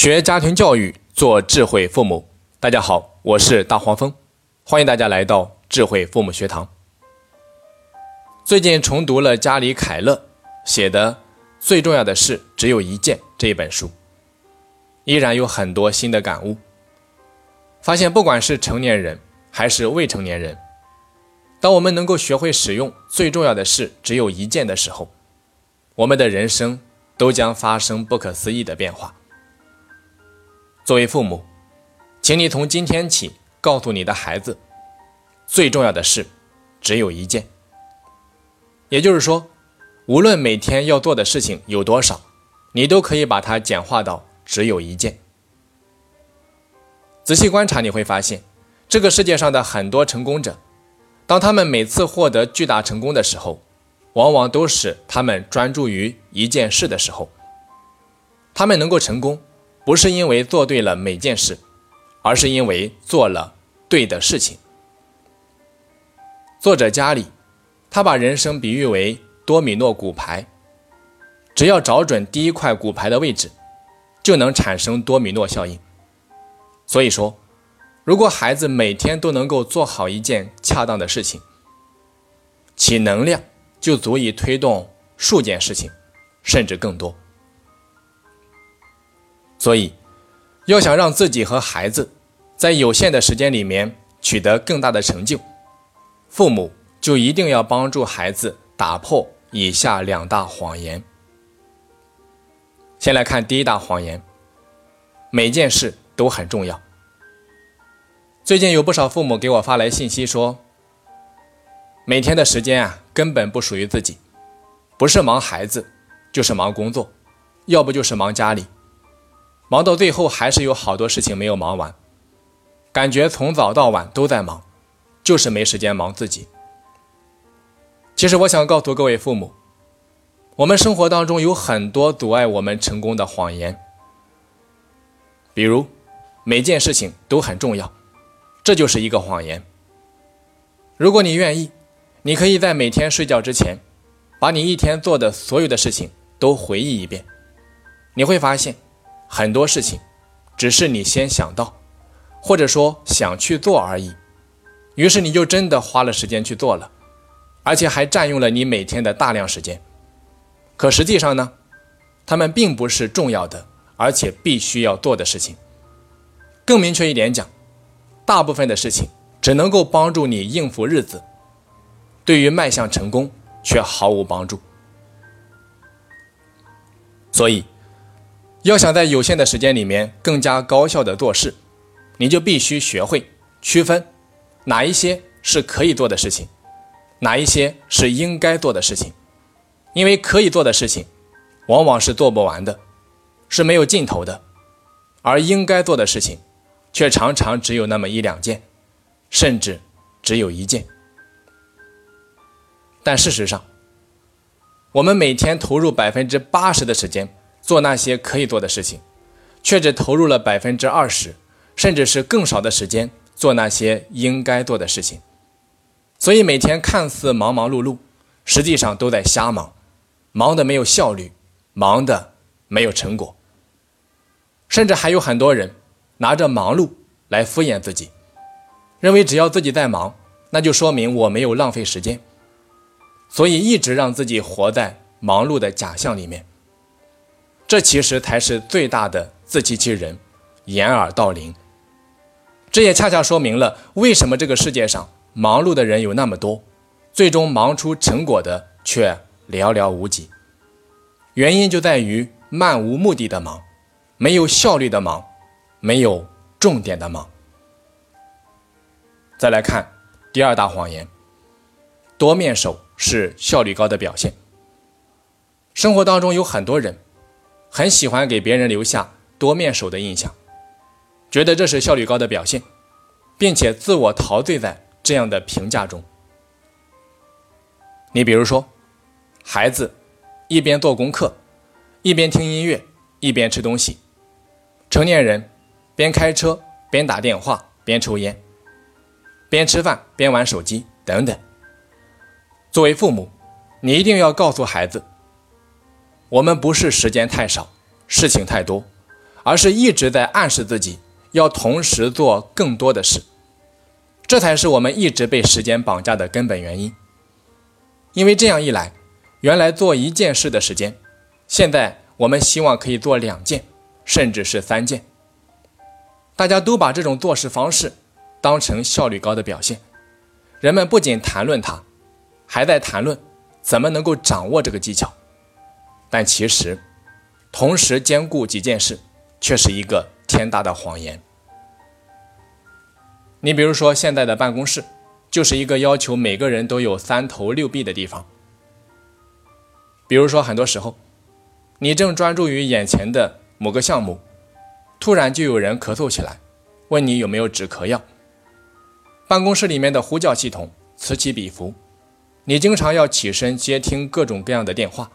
学家庭教育，做智慧父母。大家好，我是大黄蜂，欢迎大家来到智慧父母学堂。最近重读了加里凯勒写的《最重要的事只有一件》这一本书，依然有很多新的感悟。发现不管是成年人还是未成年人，当我们能够学会使用“最重要的事只有一件”的时候，我们的人生都将发生不可思议的变化。作为父母，请你从今天起告诉你的孩子，最重要的事只有一件。也就是说，无论每天要做的事情有多少，你都可以把它简化到只有一件。仔细观察，你会发现，这个世界上的很多成功者，当他们每次获得巨大成功的时候，往往都是他们专注于一件事的时候。他们能够成功。不是因为做对了每件事，而是因为做了对的事情。作者加里，他把人生比喻为多米诺骨牌，只要找准第一块骨牌的位置，就能产生多米诺效应。所以说，如果孩子每天都能够做好一件恰当的事情，其能量就足以推动数件事情，甚至更多。所以，要想让自己和孩子在有限的时间里面取得更大的成就，父母就一定要帮助孩子打破以下两大谎言。先来看第一大谎言：每件事都很重要。最近有不少父母给我发来信息说，每天的时间啊根本不属于自己，不是忙孩子，就是忙工作，要不就是忙家里。忙到最后还是有好多事情没有忙完，感觉从早到晚都在忙，就是没时间忙自己。其实我想告诉各位父母，我们生活当中有很多阻碍我们成功的谎言，比如每件事情都很重要，这就是一个谎言。如果你愿意，你可以在每天睡觉之前，把你一天做的所有的事情都回忆一遍，你会发现。很多事情，只是你先想到，或者说想去做而已，于是你就真的花了时间去做了，而且还占用了你每天的大量时间。可实际上呢，他们并不是重要的，而且必须要做的事情。更明确一点讲，大部分的事情只能够帮助你应付日子，对于迈向成功却毫无帮助。所以。要想在有限的时间里面更加高效的做事，你就必须学会区分哪一些是可以做的事情，哪一些是应该做的事情。因为可以做的事情，往往是做不完的，是没有尽头的；而应该做的事情，却常常只有那么一两件，甚至只有一件。但事实上，我们每天投入百分之八十的时间。做那些可以做的事情，却只投入了百分之二十，甚至是更少的时间做那些应该做的事情。所以每天看似忙忙碌碌，实际上都在瞎忙，忙的没有效率，忙的没有成果。甚至还有很多人拿着忙碌来敷衍自己，认为只要自己在忙，那就说明我没有浪费时间，所以一直让自己活在忙碌的假象里面。这其实才是最大的自欺欺人，掩耳盗铃。这也恰恰说明了为什么这个世界上忙碌的人有那么多，最终忙出成果的却寥寥无几。原因就在于漫无目的的忙，没有效率的忙，没有重点的忙。再来看第二大谎言：多面手是效率高的表现。生活当中有很多人。很喜欢给别人留下多面手的印象，觉得这是效率高的表现，并且自我陶醉在这样的评价中。你比如说，孩子一边做功课，一边听音乐，一边吃东西；成年人边开车边打电话边抽烟，边吃饭边玩手机等等。作为父母，你一定要告诉孩子。我们不是时间太少，事情太多，而是一直在暗示自己要同时做更多的事。这才是我们一直被时间绑架的根本原因。因为这样一来，原来做一件事的时间，现在我们希望可以做两件，甚至是三件。大家都把这种做事方式当成效率高的表现，人们不仅谈论它，还在谈论怎么能够掌握这个技巧。但其实，同时兼顾几件事，却是一个天大的谎言。你比如说，现在的办公室。就是一个要求每个人都有三头六臂的地方。比如说，很多时候，你正专注于眼前的某个项目，突然就有人咳嗽起来，问你有没有止咳药。办公室里面的呼叫系统此起彼伏，你经常要起身接听各种各样的电话。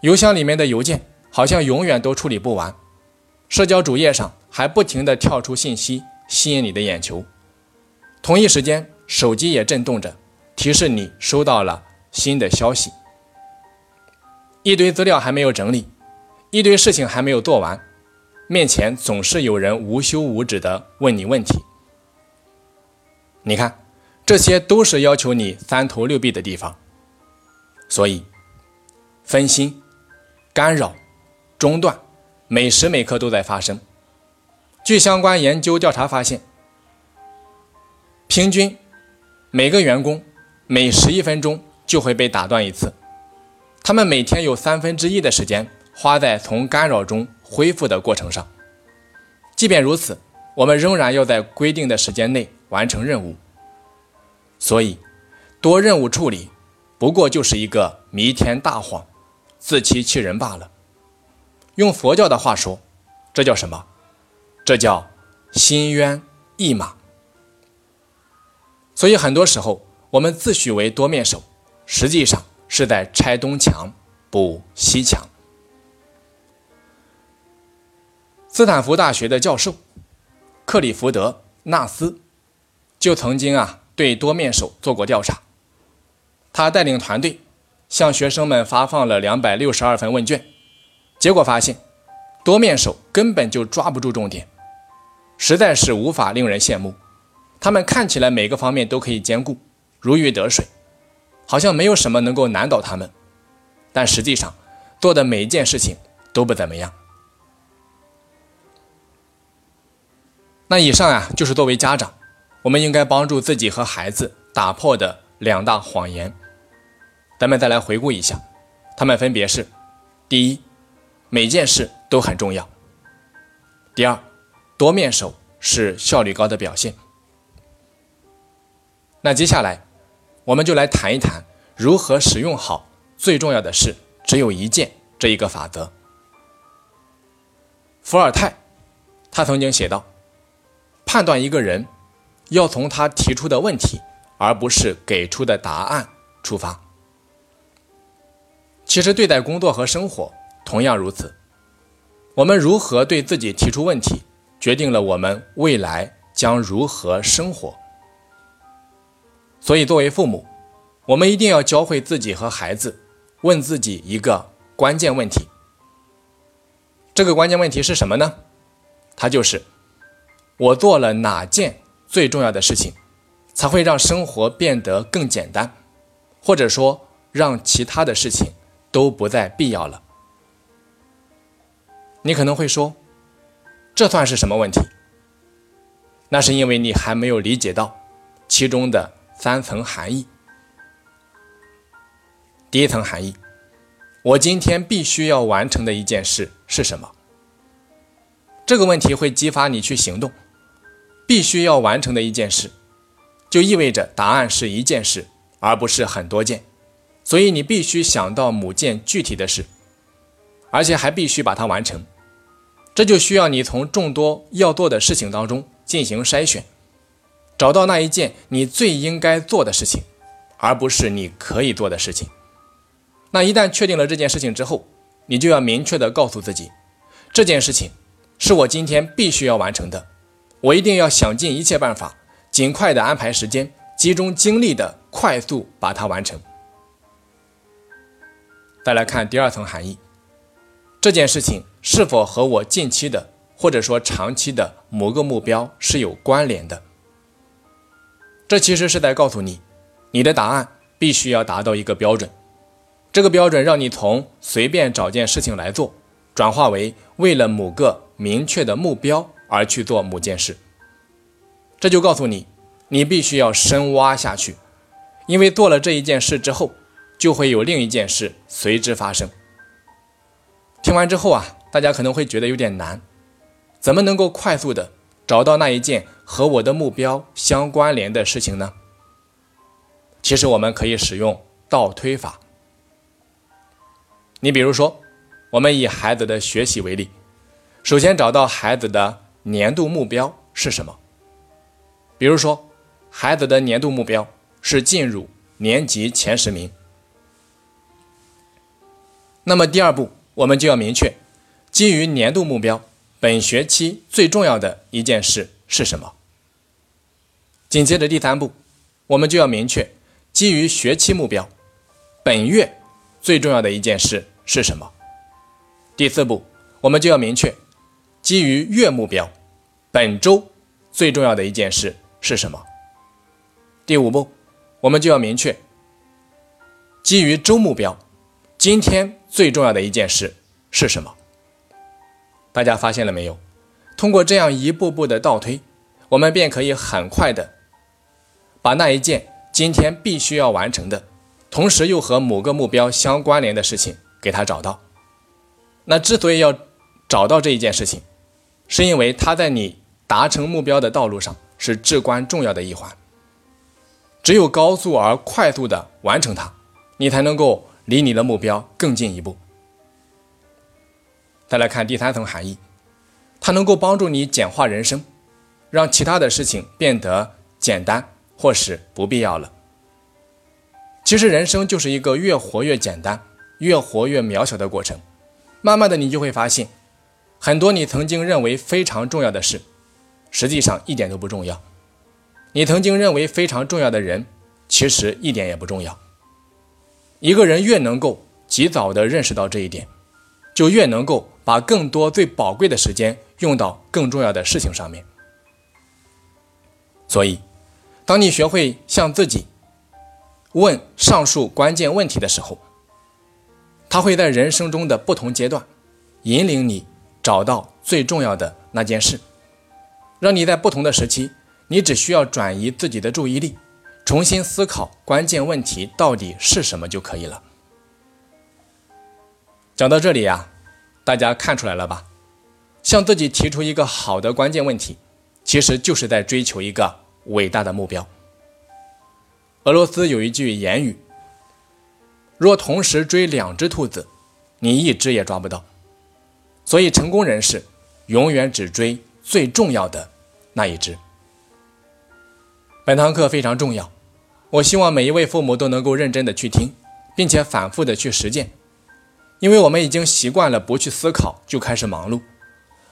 邮箱里面的邮件好像永远都处理不完，社交主页上还不停地跳出信息，吸引你的眼球。同一时间，手机也震动着，提示你收到了新的消息。一堆资料还没有整理，一堆事情还没有做完，面前总是有人无休无止的问你问题。你看，这些都是要求你三头六臂的地方。所以，分心、干扰、中断，每时每刻都在发生。据相关研究调查发现。平均每个员工每十一分钟就会被打断一次，他们每天有三分之一的时间花在从干扰中恢复的过程上。即便如此，我们仍然要在规定的时间内完成任务。所以，多任务处理不过就是一个弥天大谎，自欺欺人罢了。用佛教的话说，这叫什么？这叫心猿意马。所以很多时候，我们自诩为多面手，实际上是在拆东墙补西墙。斯坦福大学的教授克里福德·纳斯就曾经啊对多面手做过调查。他带领团队向学生们发放了两百六十二份问卷，结果发现，多面手根本就抓不住重点，实在是无法令人羡慕。他们看起来每个方面都可以兼顾，如鱼得水，好像没有什么能够难倒他们，但实际上做的每一件事情都不怎么样。那以上啊，就是作为家长，我们应该帮助自己和孩子打破的两大谎言。咱们再来回顾一下，他们分别是：第一，每件事都很重要；第二，多面手是效率高的表现。那接下来，我们就来谈一谈如何使用好最重要的事只有一件这一个法则。伏尔泰，他曾经写道：“判断一个人，要从他提出的问题，而不是给出的答案出发。”其实对待工作和生活同样如此。我们如何对自己提出问题，决定了我们未来将如何生活。所以，作为父母，我们一定要教会自己和孩子问自己一个关键问题。这个关键问题是什么呢？它就是：我做了哪件最重要的事情，才会让生活变得更简单，或者说让其他的事情都不再必要了？你可能会说，这算是什么问题？那是因为你还没有理解到其中的。三层含义。第一层含义，我今天必须要完成的一件事是什么？这个问题会激发你去行动。必须要完成的一件事，就意味着答案是一件事，而不是很多件。所以你必须想到某件具体的事，而且还必须把它完成。这就需要你从众多要做的事情当中进行筛选。找到那一件你最应该做的事情，而不是你可以做的事情。那一旦确定了这件事情之后，你就要明确的告诉自己，这件事情是我今天必须要完成的，我一定要想尽一切办法，尽快的安排时间，集中精力的快速把它完成。再来看第二层含义，这件事情是否和我近期的或者说长期的某个目标是有关联的。这其实是在告诉你，你的答案必须要达到一个标准，这个标准让你从随便找件事情来做，转化为为了某个明确的目标而去做某件事。这就告诉你，你必须要深挖下去，因为做了这一件事之后，就会有另一件事随之发生。听完之后啊，大家可能会觉得有点难，怎么能够快速的找到那一件和我的目标相关联的事情呢？其实我们可以使用倒推法。你比如说，我们以孩子的学习为例，首先找到孩子的年度目标是什么？比如说，孩子的年度目标是进入年级前十名。那么第二步，我们就要明确，基于年度目标，本学期最重要的一件事是什么？紧接着第三步，我们就要明确，基于学期目标，本月最重要的一件事是什么？第四步，我们就要明确，基于月目标，本周最重要的一件事。是什么？第五步，我们就要明确，基于周目标，今天最重要的一件事是什么？大家发现了没有？通过这样一步步的倒推，我们便可以很快的把那一件今天必须要完成的，同时又和某个目标相关联的事情给它找到。那之所以要找到这一件事情，是因为它在你达成目标的道路上。是至关重要的一环。只有高速而快速的完成它，你才能够离你的目标更进一步。再来看第三层含义，它能够帮助你简化人生，让其他的事情变得简单或是不必要了。其实人生就是一个越活越简单、越活越渺小的过程。慢慢的，你就会发现，很多你曾经认为非常重要的事。实际上一点都不重要。你曾经认为非常重要的人，其实一点也不重要。一个人越能够及早的认识到这一点，就越能够把更多最宝贵的时间用到更重要的事情上面。所以，当你学会向自己问上述关键问题的时候，他会在人生中的不同阶段，引领你找到最重要的那件事。让你在不同的时期，你只需要转移自己的注意力，重新思考关键问题到底是什么就可以了。讲到这里呀，大家看出来了吧？向自己提出一个好的关键问题，其实就是在追求一个伟大的目标。俄罗斯有一句言语：“若同时追两只兔子，你一只也抓不到。”所以，成功人士永远只追。最重要的那一只。本堂课非常重要，我希望每一位父母都能够认真的去听，并且反复的去实践，因为我们已经习惯了不去思考就开始忙碌，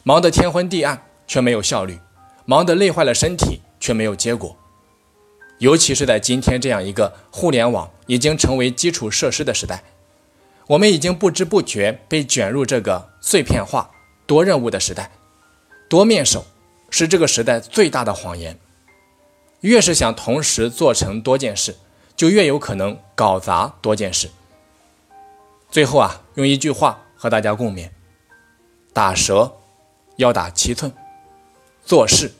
忙得天昏地暗却没有效率，忙得累坏了身体却没有结果。尤其是在今天这样一个互联网已经成为基础设施的时代，我们已经不知不觉被卷入这个碎片化、多任务的时代。多面手是这个时代最大的谎言。越是想同时做成多件事，就越有可能搞砸多件事。最后啊，用一句话和大家共勉：打蛇要打七寸，做事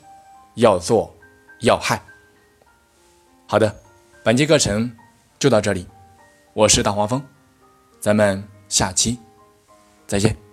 要做要害。好的，本期课程就到这里，我是大黄蜂，咱们下期再见。